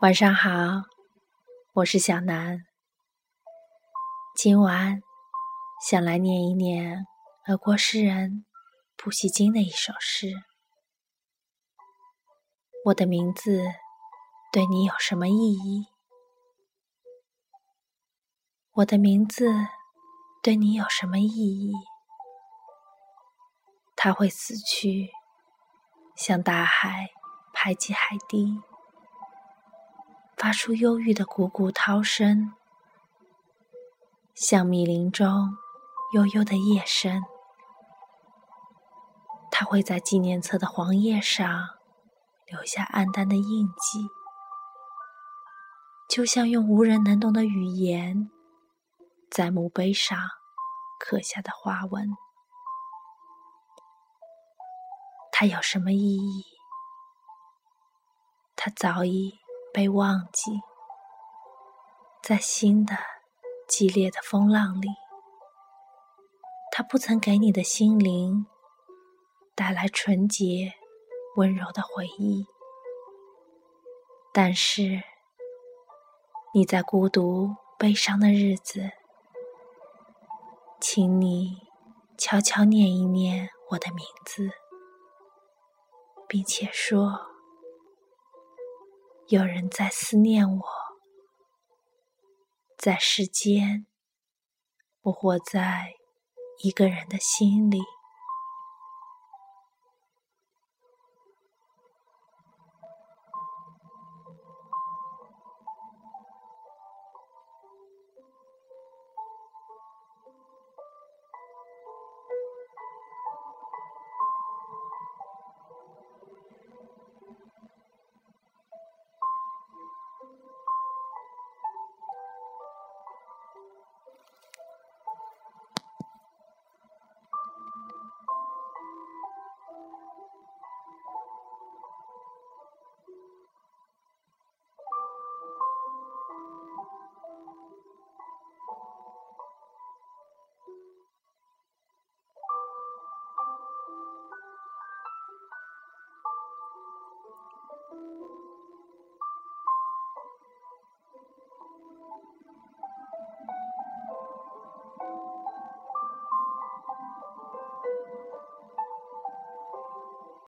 晚上好，我是小南。今晚想来念一念俄国诗人普希金的一首诗。我的名字对你有什么意义？我的名字对你有什么意义？它会死去，像大海排挤海堤。发出忧郁的汩汩涛声，像密林中悠悠的夜声。它会在纪念册的黄页上留下暗淡的印记，就像用无人能懂的语言在墓碑上刻下的花纹。它有什么意义？它早已。被忘记，在新的激烈的风浪里，它不曾给你的心灵带来纯洁温柔的回忆。但是，你在孤独悲伤的日子，请你悄悄念一念我的名字，并且说。有人在思念我，在世间，我活在一个人的心里。